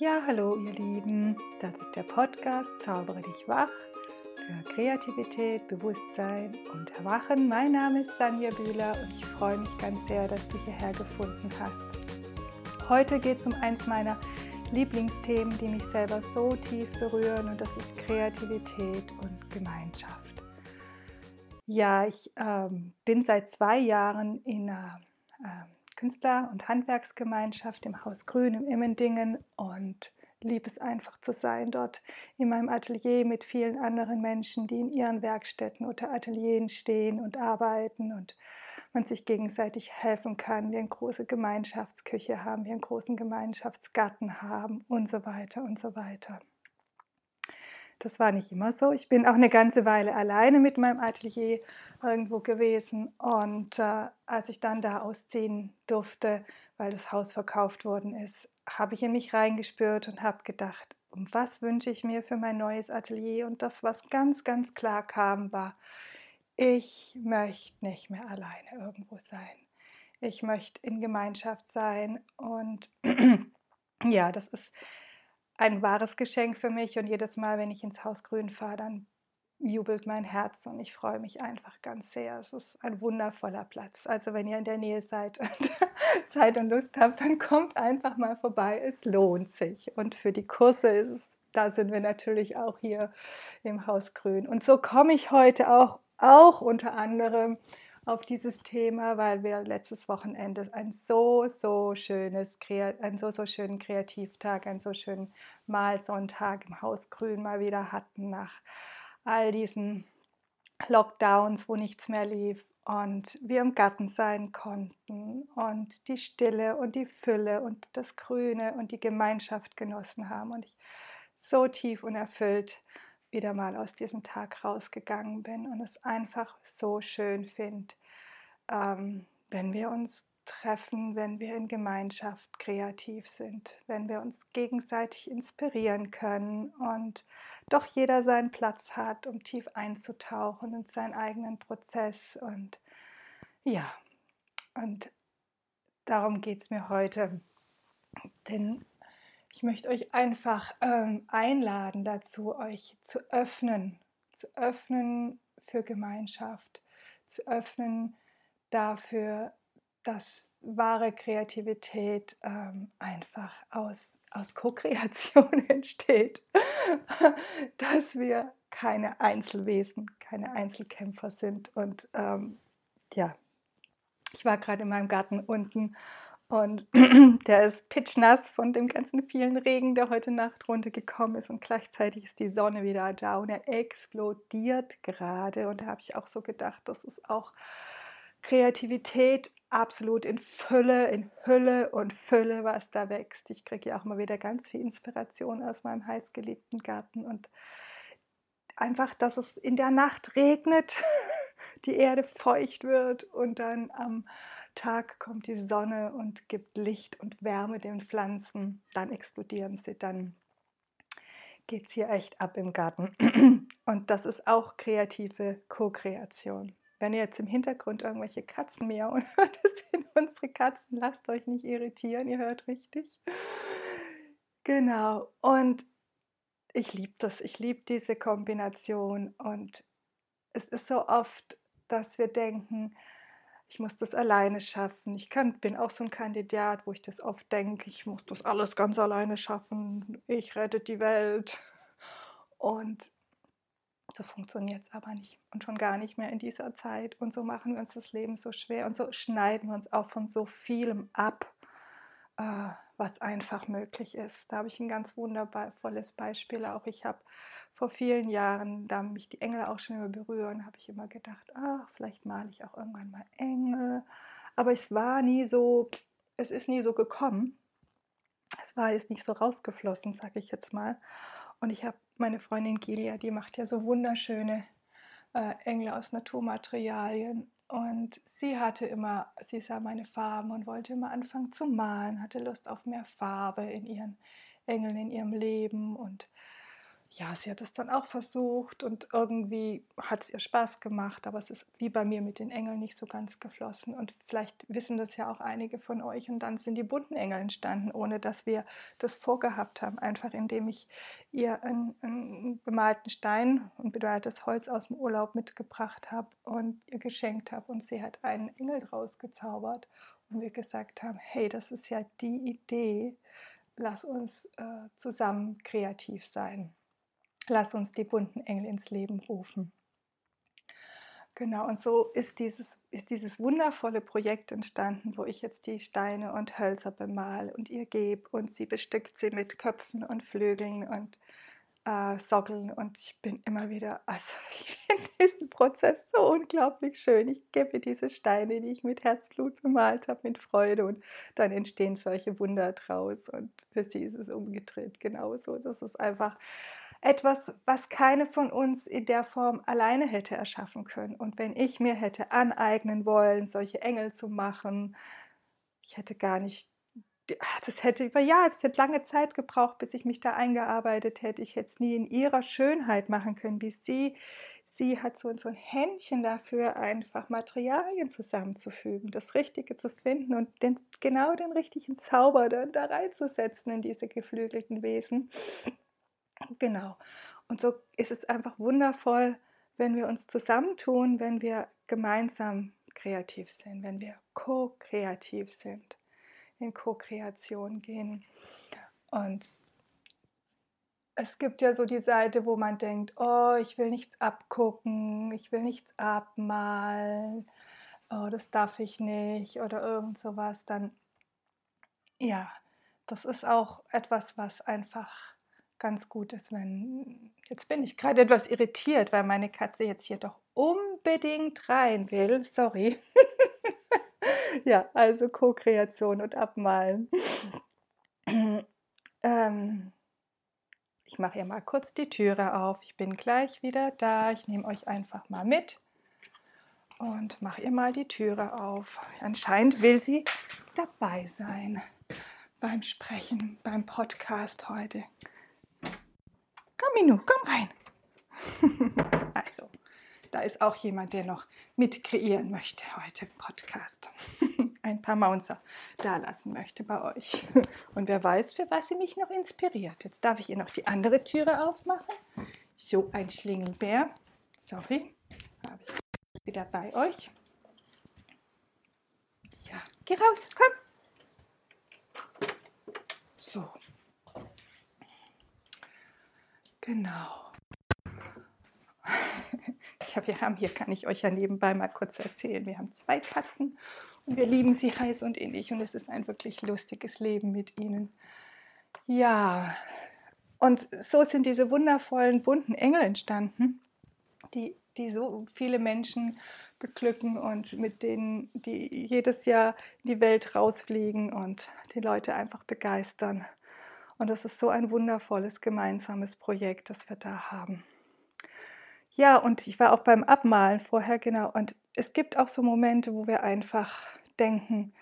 Ja, hallo ihr Lieben, das ist der Podcast Zaubere dich wach für Kreativität, Bewusstsein und Erwachen. Mein Name ist Sanja Bühler und ich freue mich ganz sehr, dass du hierher gefunden hast. Heute geht es um eins meiner Lieblingsthemen, die mich selber so tief berühren und das ist Kreativität und Gemeinschaft. Ja, ich ähm, bin seit zwei Jahren in einer äh, Künstler- und Handwerksgemeinschaft im Haus Grün im Immendingen und liebe es einfach zu sein dort in meinem Atelier mit vielen anderen Menschen, die in ihren Werkstätten oder Atelieren stehen und arbeiten und man sich gegenseitig helfen kann, wir eine große Gemeinschaftsküche haben, wir einen großen Gemeinschaftsgarten haben und so weiter und so weiter. Das war nicht immer so. Ich bin auch eine ganze Weile alleine mit meinem Atelier irgendwo gewesen. Und äh, als ich dann da ausziehen durfte, weil das Haus verkauft worden ist, habe ich in mich reingespürt und habe gedacht, um was wünsche ich mir für mein neues Atelier? Und das, was ganz, ganz klar kam, war, ich möchte nicht mehr alleine irgendwo sein. Ich möchte in Gemeinschaft sein. Und ja, das ist ein wahres Geschenk für mich. Und jedes Mal, wenn ich ins Haus Grün fahre, dann jubelt mein Herz und ich freue mich einfach ganz sehr. Es ist ein wundervoller Platz. Also wenn ihr in der Nähe seid und Zeit und Lust habt, dann kommt einfach mal vorbei. Es lohnt sich. Und für die Kurse ist es, da sind wir natürlich auch hier im Haus Grün. Und so komme ich heute auch, auch unter anderem auf dieses Thema, weil wir letztes Wochenende ein so, so schönes, einen so, so schönen Kreativtag, einen so schönen Malsonntag im Haus Grün mal wieder hatten nach all diesen Lockdowns, wo nichts mehr lief und wir im Garten sein konnten und die Stille und die Fülle und das Grüne und die Gemeinschaft genossen haben und ich so tief und erfüllt wieder mal aus diesem Tag rausgegangen bin und es einfach so schön finde, ähm, wenn wir uns treffen, wenn wir in Gemeinschaft kreativ sind, wenn wir uns gegenseitig inspirieren können und doch jeder seinen Platz hat, um tief einzutauchen in seinen eigenen Prozess. Und ja, und darum geht es mir heute. Denn ich möchte euch einfach ähm, einladen dazu, euch zu öffnen, zu öffnen für Gemeinschaft, zu öffnen dafür, dass wahre Kreativität ähm, einfach aus, aus Co-Kreation entsteht, dass wir keine Einzelwesen, keine Einzelkämpfer sind. Und ähm, ja, ich war gerade in meinem Garten unten und der ist pitchnass von dem ganzen vielen Regen, der heute Nacht runtergekommen ist. Und gleichzeitig ist die Sonne wieder da und er explodiert gerade. Und da habe ich auch so gedacht, das ist auch Kreativität absolut in Fülle, in Hülle und Fülle, was da wächst. Ich kriege ja auch mal wieder ganz viel Inspiration aus meinem heißgeliebten Garten und einfach, dass es in der Nacht regnet, die Erde feucht wird und dann am Tag kommt die Sonne und gibt Licht und Wärme den Pflanzen, dann explodieren sie, dann geht es hier echt ab im Garten. Und das ist auch kreative Co-Kreation. Wenn ihr jetzt im Hintergrund irgendwelche Katzen miauen hört, das sind unsere Katzen. Lasst euch nicht irritieren, ihr hört richtig. Genau. Und ich liebe das. Ich liebe diese Kombination. Und es ist so oft, dass wir denken, ich muss das alleine schaffen. Ich kann, bin auch so ein Kandidat, wo ich das oft denke, ich muss das alles ganz alleine schaffen. Ich rette die Welt. Und so funktioniert es aber nicht und schon gar nicht mehr in dieser Zeit. Und so machen wir uns das Leben so schwer und so schneiden wir uns auch von so vielem ab, äh, was einfach möglich ist. Da habe ich ein ganz wundervolles Beispiel auch. Ich habe vor vielen Jahren, da mich die Engel auch schon immer berühren, habe ich immer gedacht, ach, vielleicht male ich auch irgendwann mal Engel. Aber es war nie so, es ist nie so gekommen. Es war jetzt nicht so rausgeflossen, sage ich jetzt mal. Und ich habe meine Freundin Gilia, die macht ja so wunderschöne äh, Engel aus Naturmaterialien. Und sie hatte immer, sie sah meine Farben und wollte immer anfangen zu malen, hatte Lust auf mehr Farbe in ihren Engeln, in ihrem Leben. Und ja, sie hat es dann auch versucht und irgendwie hat es ihr Spaß gemacht, aber es ist wie bei mir mit den Engeln nicht so ganz geflossen. Und vielleicht wissen das ja auch einige von euch. Und dann sind die bunten Engel entstanden, ohne dass wir das vorgehabt haben. Einfach indem ich ihr einen, einen bemalten Stein und bemaltes Holz aus dem Urlaub mitgebracht habe und ihr geschenkt habe. Und sie hat einen Engel draus gezaubert. Und wir gesagt haben, hey, das ist ja die Idee. Lass uns äh, zusammen kreativ sein. Lass uns die bunten Engel ins Leben rufen. Genau, und so ist dieses, ist dieses wundervolle Projekt entstanden, wo ich jetzt die Steine und Hölzer bemal und ihr gebe und sie bestückt sie mit Köpfen und Flügeln und äh, Sockeln und ich bin immer wieder, also ich finde diesen Prozess so unglaublich schön. Ich gebe diese Steine, die ich mit Herzblut bemalt habe, mit Freude und dann entstehen solche Wunder draus und für sie ist es umgedreht genauso. Das ist einfach etwas, was keine von uns in der Form alleine hätte erschaffen können. Und wenn ich mir hätte aneignen wollen, solche Engel zu machen, ich hätte gar nicht, das hätte über Jahre, es hätte lange Zeit gebraucht, bis ich mich da eingearbeitet hätte. Ich hätte es nie in ihrer Schönheit machen können, wie sie. Sie hat so, so ein Händchen dafür, einfach Materialien zusammenzufügen, das Richtige zu finden und den, genau den richtigen Zauber dann da reinzusetzen in diese geflügelten Wesen. Genau. Und so ist es einfach wundervoll, wenn wir uns zusammentun, wenn wir gemeinsam kreativ sind, wenn wir co-kreativ sind, in Co-Kreation gehen. Und es gibt ja so die Seite, wo man denkt, oh, ich will nichts abgucken, ich will nichts abmalen, oh, das darf ich nicht oder irgend sowas, dann ja, das ist auch etwas, was einfach ganz gut ist, wenn. Jetzt bin ich gerade etwas irritiert, weil meine Katze jetzt hier doch unbedingt rein will. Sorry. ja, also Co-Kreation und Abmalen. ähm, ich mache hier mal kurz die Türe auf. Ich bin gleich wieder da. Ich nehme euch einfach mal mit und mache ihr mal die Türe auf. Anscheinend will sie dabei sein beim Sprechen, beim Podcast heute. Komm, Minu, komm rein. also, da ist auch jemand, der noch mit kreieren möchte heute im Podcast. Ein paar Maunzer da lassen möchte bei euch. Und wer weiß, für was sie mich noch inspiriert. Jetzt darf ich ihr noch die andere Türe aufmachen. So ein Schlingelbär. Sorry, habe ich wieder bei euch. Ja, geh raus, komm. So, Genau. Ja, wir haben hier, kann ich euch ja nebenbei mal kurz erzählen, wir haben zwei Katzen und wir lieben sie heiß und innig und es ist ein wirklich lustiges Leben mit ihnen. Ja, und so sind diese wundervollen bunten Engel entstanden, die, die so viele Menschen beglücken und mit denen, die jedes Jahr in die Welt rausfliegen und die Leute einfach begeistern. Und es ist so ein wundervolles gemeinsames Projekt, das wir da haben. Ja, und ich war auch beim Abmalen vorher, genau. Und es gibt auch so Momente, wo wir einfach denken,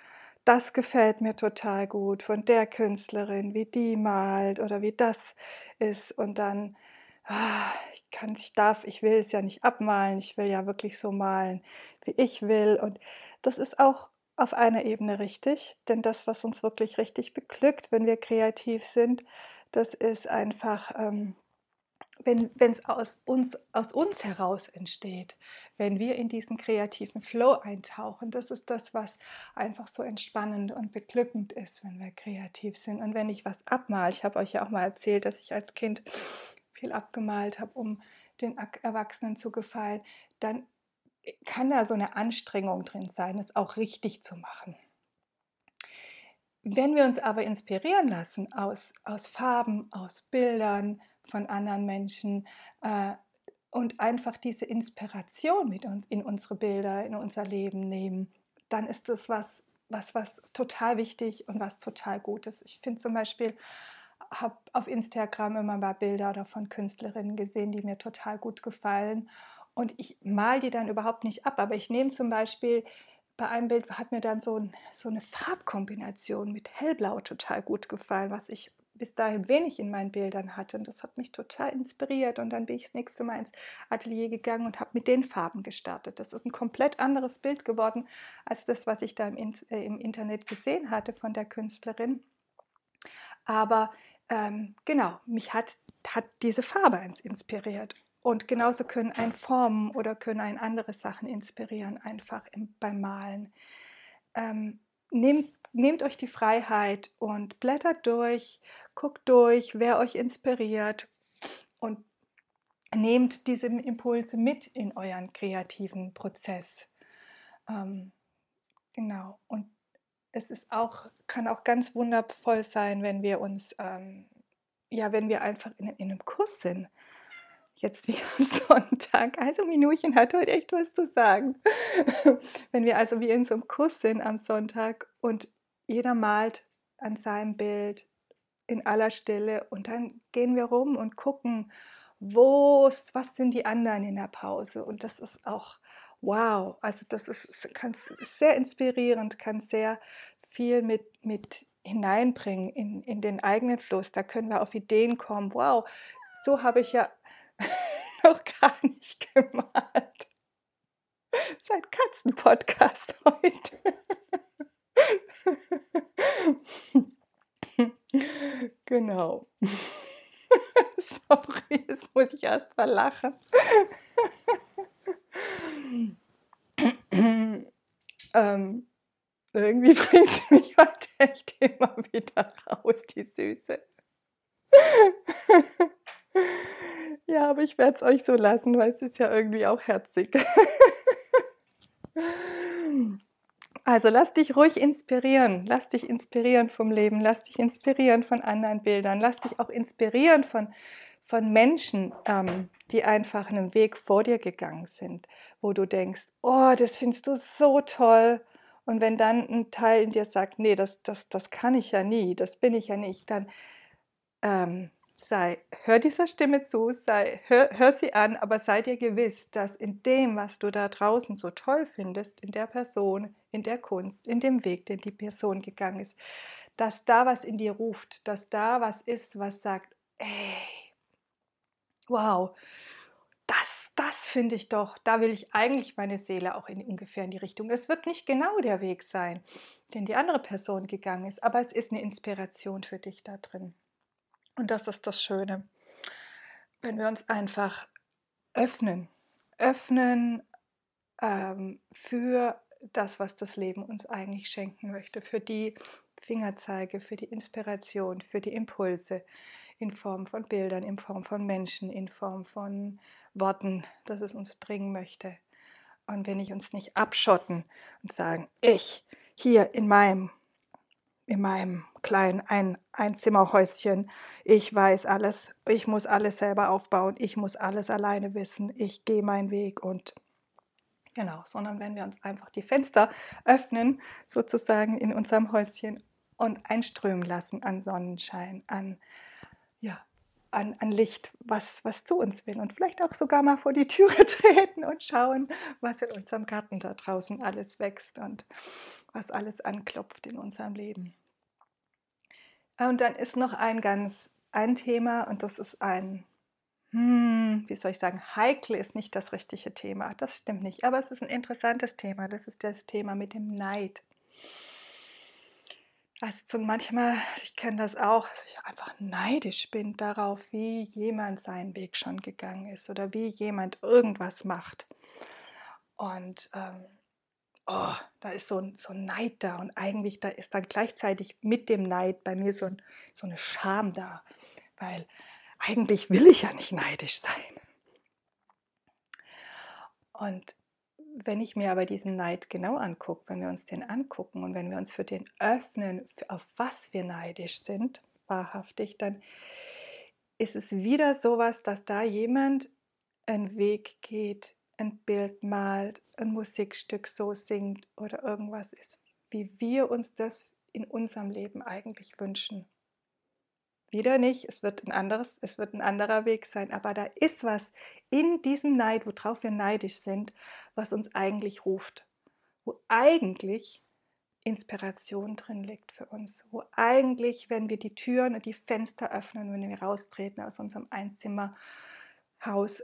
das gefällt mir total gut von der Künstlerin, wie die malt oder wie das ist. Und dann, ah, ich kann, ich darf, ich will es ja nicht abmalen, ich will ja wirklich so malen, wie ich will. Und das ist auch auf einer Ebene richtig, denn das, was uns wirklich richtig beglückt, wenn wir kreativ sind, das ist einfach, ähm, wenn es aus uns, aus uns heraus entsteht, wenn wir in diesen kreativen Flow eintauchen. Das ist das, was einfach so entspannend und beglückend ist, wenn wir kreativ sind. Und wenn ich was abmal, ich habe euch ja auch mal erzählt, dass ich als Kind viel abgemalt habe, um den Erwachsenen zu gefallen, dann kann da so eine Anstrengung drin sein, es auch richtig zu machen. Wenn wir uns aber inspirieren lassen aus, aus Farben, aus Bildern von anderen Menschen äh, und einfach diese Inspiration mit uns in unsere Bilder, in unser Leben nehmen, dann ist das was, was, was total wichtig und was total gut ist. Ich finde zum Beispiel, habe auf Instagram immer mal Bilder von Künstlerinnen gesehen, die mir total gut gefallen und ich mal die dann überhaupt nicht ab, aber ich nehme zum Beispiel bei einem Bild hat mir dann so, ein, so eine Farbkombination mit hellblau total gut gefallen, was ich bis dahin wenig in meinen Bildern hatte. Und das hat mich total inspiriert. Und dann bin ich das nächste Mal ins Atelier gegangen und habe mit den Farben gestartet. Das ist ein komplett anderes Bild geworden als das, was ich da im, äh, im Internet gesehen hatte von der Künstlerin. Aber ähm, genau, mich hat, hat diese Farbe inspiriert. Und genauso können ein Formen oder können ein andere Sachen inspirieren, einfach im, beim Malen. Ähm, nehmt, nehmt euch die Freiheit und blättert durch, guckt durch, wer euch inspiriert und nehmt diese Impulse mit in euren kreativen Prozess. Ähm, genau. Und es ist auch, kann auch ganz wundervoll sein, wenn wir uns, ähm, ja, wenn wir einfach in, in einem Kurs sind jetzt wie am Sonntag. Also Minutchen hat heute echt was zu sagen. Wenn wir also wie in so einem Kurs sind am Sonntag und jeder malt an seinem Bild in aller Stille und dann gehen wir rum und gucken, wo, was sind die anderen in der Pause und das ist auch wow, also das ist, kann, sehr inspirierend, kann sehr viel mit, mit hineinbringen in, in den eigenen Fluss. Da können wir auf Ideen kommen. Wow, so habe ich ja noch gar nicht gemalt. Sein Katzenpodcast heute. genau. Sorry, jetzt muss ich erst mal lachen. ähm, irgendwie bringt sie mich heute echt immer wieder raus, die Süße. Ja, aber ich werde es euch so lassen, weil es ist ja irgendwie auch herzig. Also lass dich ruhig inspirieren, lass dich inspirieren vom Leben, lass dich inspirieren von anderen Bildern, lass dich auch inspirieren von, von Menschen, ähm, die einfach einen Weg vor dir gegangen sind, wo du denkst, oh, das findest du so toll. Und wenn dann ein Teil in dir sagt, nee, das, das, das kann ich ja nie, das bin ich ja nicht, dann ähm, sei, hör dieser Stimme zu, sei, hör, hör sie an, aber sei dir gewiss, dass in dem, was du da draußen so toll findest, in der Person, in der Kunst, in dem Weg, den die Person gegangen ist, dass da was in dir ruft, dass da was ist, was sagt, ey, wow, das, das finde ich doch, da will ich eigentlich meine Seele auch in ungefähr in die Richtung. Es wird nicht genau der Weg sein, den die andere Person gegangen ist, aber es ist eine Inspiration für dich da drin. Und das ist das Schöne, wenn wir uns einfach öffnen, öffnen ähm, für das, was das Leben uns eigentlich schenken möchte, für die Fingerzeige, für die Inspiration, für die Impulse in Form von Bildern, in Form von Menschen, in Form von Worten, dass es uns bringen möchte. Und wenn ich uns nicht abschotten und sagen, ich hier in meinem in meinem kleinen Ein Einzimmerhäuschen. Ich weiß alles, ich muss alles selber aufbauen, ich muss alles alleine wissen, ich gehe meinen Weg und genau, sondern wenn wir uns einfach die Fenster öffnen, sozusagen in unserem Häuschen und einströmen lassen an Sonnenschein, an ja, an, an Licht, was, was zu uns will und vielleicht auch sogar mal vor die Türe treten und schauen, was in unserem Garten da draußen alles wächst und was alles anklopft in unserem Leben. Und dann ist noch ein ganz ein Thema und das ist ein, hm, wie soll ich sagen, heikel ist nicht das richtige Thema. Das stimmt nicht, aber es ist ein interessantes Thema. Das ist das Thema mit dem Neid. Also manchmal, ich kenne das auch, dass ich einfach neidisch bin darauf, wie jemand seinen Weg schon gegangen ist oder wie jemand irgendwas macht. Und ähm, oh, da ist so ein, so ein Neid da und eigentlich da ist dann gleichzeitig mit dem Neid bei mir so, ein, so eine Scham da, weil eigentlich will ich ja nicht neidisch sein. Und wenn ich mir aber diesen Neid genau angucke, wenn wir uns den angucken und wenn wir uns für den öffnen, auf was wir neidisch sind, wahrhaftig, dann ist es wieder sowas, dass da jemand einen Weg geht, ein Bild malt, ein Musikstück so singt oder irgendwas ist, wie wir uns das in unserem Leben eigentlich wünschen. Wieder nicht, es wird ein anderes, es wird ein anderer Weg sein, aber da ist was in diesem Neid, worauf wir neidisch sind, was uns eigentlich ruft. Wo eigentlich Inspiration drin liegt für uns, wo eigentlich, wenn wir die Türen und die Fenster öffnen, wenn wir raustreten aus unserem Einzimmerhaus,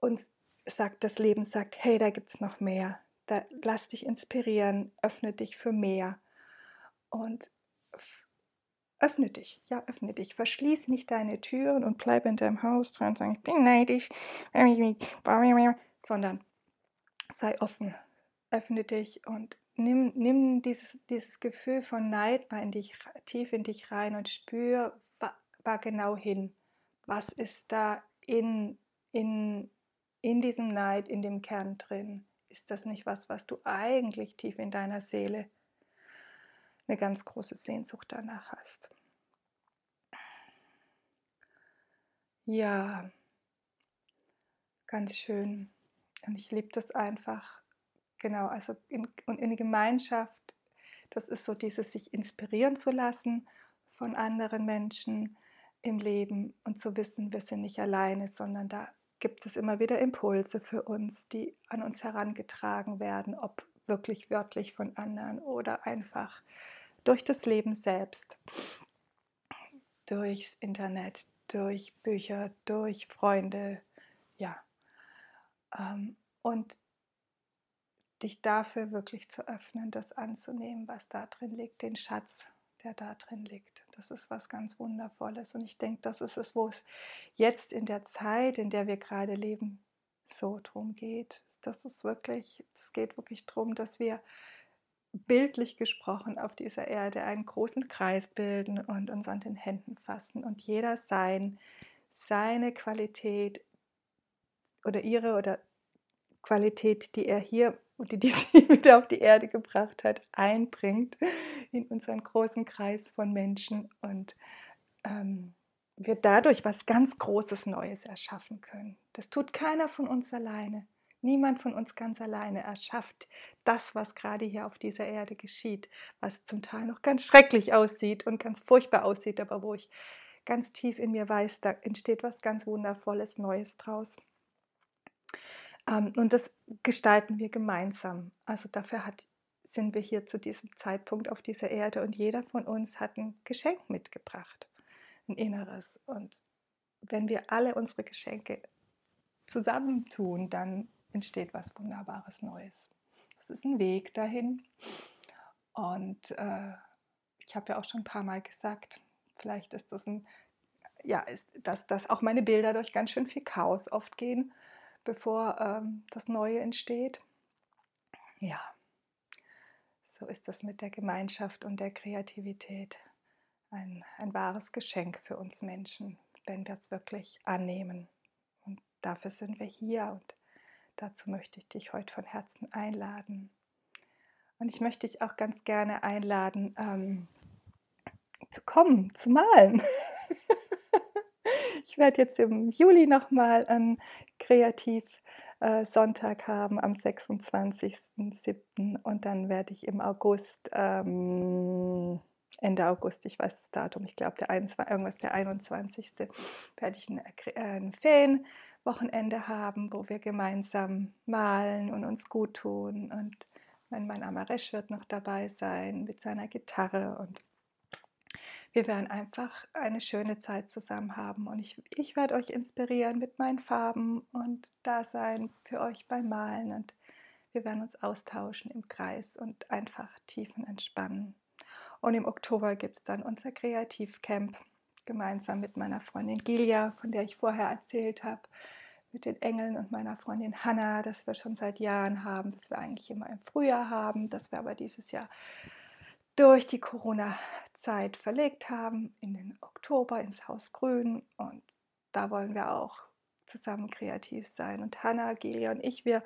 uns sagt das Leben sagt, hey, da gibt es noch mehr, da lass dich inspirieren, öffne dich für mehr. Und öffne dich, ja, öffne dich, verschließ nicht deine Türen und bleib in deinem Haus dran und sag, ich bin neidisch, sondern sei offen, öffne dich und nimm, nimm dieses, dieses Gefühl von Neid mal in dich, tief in dich rein und spür war genau hin. Was ist da in, in, in diesem Neid, in dem Kern drin? Ist das nicht was, was du eigentlich tief in deiner Seele eine ganz große Sehnsucht danach hast? Ja, ganz schön. Und ich liebe das einfach, Genau, also in, und in Gemeinschaft, das ist so dieses sich inspirieren zu lassen von anderen Menschen im Leben und zu wissen, wir sind nicht alleine, sondern da gibt es immer wieder Impulse für uns, die an uns herangetragen werden, ob wirklich wörtlich von anderen oder einfach durch das Leben selbst, durchs Internet, durch Bücher, durch Freunde, ja. Ähm, und dich dafür wirklich zu öffnen, das anzunehmen, was da drin liegt, den Schatz, der da drin liegt. Das ist was ganz Wundervolles. Und ich denke, das ist es, wo es jetzt in der Zeit, in der wir gerade leben, so drum geht. Das ist wirklich, es geht wirklich darum, dass wir bildlich gesprochen auf dieser Erde einen großen Kreis bilden und uns an den Händen fassen und jeder sein, seine Qualität oder ihre oder Qualität, die er hier und die, die sie wieder auf die Erde gebracht hat, einbringt in unseren großen Kreis von Menschen und ähm, wir dadurch was ganz Großes Neues erschaffen können. Das tut keiner von uns alleine. Niemand von uns ganz alleine erschafft das, was gerade hier auf dieser Erde geschieht, was zum Teil noch ganz schrecklich aussieht und ganz furchtbar aussieht, aber wo ich ganz tief in mir weiß, da entsteht was ganz Wundervolles, Neues draus. Ähm, und das gestalten wir gemeinsam. Also dafür hat, sind wir hier zu diesem Zeitpunkt auf dieser Erde und jeder von uns hat ein Geschenk mitgebracht, ein inneres. Und wenn wir alle unsere Geschenke zusammentun, dann entsteht was Wunderbares Neues. Das ist ein Weg dahin. Und äh, ich habe ja auch schon ein paar Mal gesagt, vielleicht ist das ein, ja, ist, dass, dass auch meine Bilder durch ganz schön viel Chaos oft gehen bevor ähm, das Neue entsteht. Ja, so ist das mit der Gemeinschaft und der Kreativität. Ein, ein wahres Geschenk für uns Menschen, wenn wir es wirklich annehmen. Und dafür sind wir hier und dazu möchte ich dich heute von Herzen einladen. Und ich möchte dich auch ganz gerne einladen, ähm, zu kommen, zu malen. ich werde jetzt im Juli nochmal ein Kreativ-Sonntag äh, haben am 26.07. und dann werde ich im August, ähm, Ende August, ich weiß das Datum, ich glaube der 21, irgendwas der 21. werde ich ein, äh, ein Ferienwochenende haben, wo wir gemeinsam malen und uns gut tun. Und mein Mann Amaresh wird noch dabei sein mit seiner Gitarre. Und wir werden einfach eine schöne Zeit zusammen haben. Und ich, ich werde euch inspirieren mit meinen Farben und da sein für euch beim Malen. Und wir werden uns austauschen im Kreis und einfach tiefen entspannen. Und im Oktober gibt es dann unser Kreativcamp gemeinsam mit meiner Freundin Gilia, von der ich vorher erzählt habe, mit den Engeln und meiner Freundin Hanna, das wir schon seit Jahren haben, das wir eigentlich immer im Frühjahr haben, das wir aber dieses Jahr durch die Corona-Zeit verlegt haben in den Oktober ins Haus Grün und da wollen wir auch zusammen kreativ sein. Und Hanna, Gilia und ich, wir,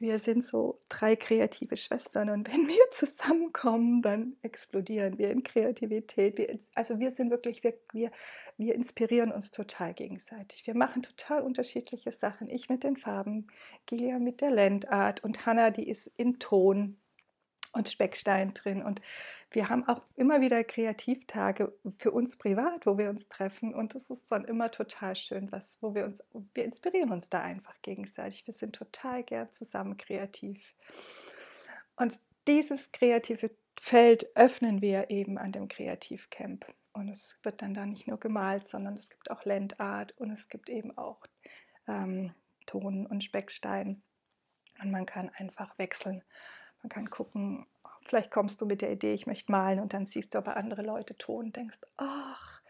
wir sind so drei kreative Schwestern und wenn wir zusammenkommen, dann explodieren wir in Kreativität. Wir, also wir sind wirklich, wir, wir, wir inspirieren uns total gegenseitig. Wir machen total unterschiedliche Sachen. Ich mit den Farben, Gilia mit der Landart und Hanna, die ist in Ton und Speckstein drin. Und wir haben auch immer wieder Kreativtage für uns privat, wo wir uns treffen. Und das ist dann immer total schön, was, wo wir uns, wir inspirieren uns da einfach gegenseitig. Wir sind total gern zusammen kreativ. Und dieses kreative Feld öffnen wir eben an dem Kreativcamp. Und es wird dann da nicht nur gemalt, sondern es gibt auch Landart und es gibt eben auch ähm, Ton und Speckstein. Und man kann einfach wechseln. Man kann gucken, vielleicht kommst du mit der Idee, ich möchte malen und dann siehst du aber andere Leute Ton und denkst, ach,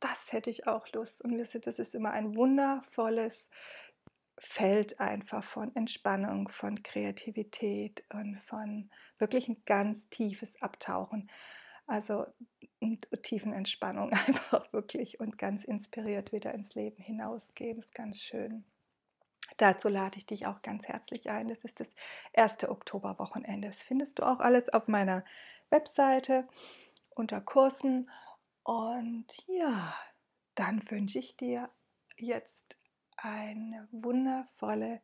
das hätte ich auch Lust. Und wisst ihr, das ist immer ein wundervolles Feld einfach von Entspannung, von Kreativität und von wirklich ein ganz tiefes Abtauchen. Also tiefen Entspannung einfach wirklich und ganz inspiriert wieder ins Leben hinausgehen. ist ganz schön. Dazu lade ich dich auch ganz herzlich ein. Das ist das erste Oktoberwochenende. Das findest du auch alles auf meiner Webseite unter Kursen. Und ja, dann wünsche ich dir jetzt eine wundervolle,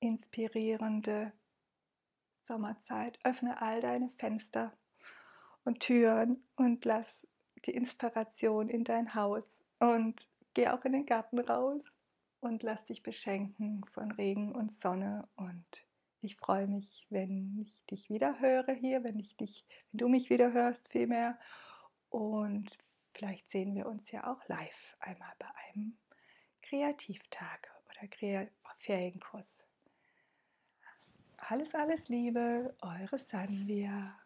inspirierende Sommerzeit. Öffne all deine Fenster und Türen und lass die Inspiration in dein Haus und geh auch in den Garten raus und lass dich beschenken von Regen und Sonne und ich freue mich, wenn ich dich wieder höre hier, wenn ich dich, wenn du mich wieder hörst vielmehr und vielleicht sehen wir uns ja auch live einmal bei einem Kreativtag oder Ferienkurs. Alles, alles Liebe, eure Sanvia.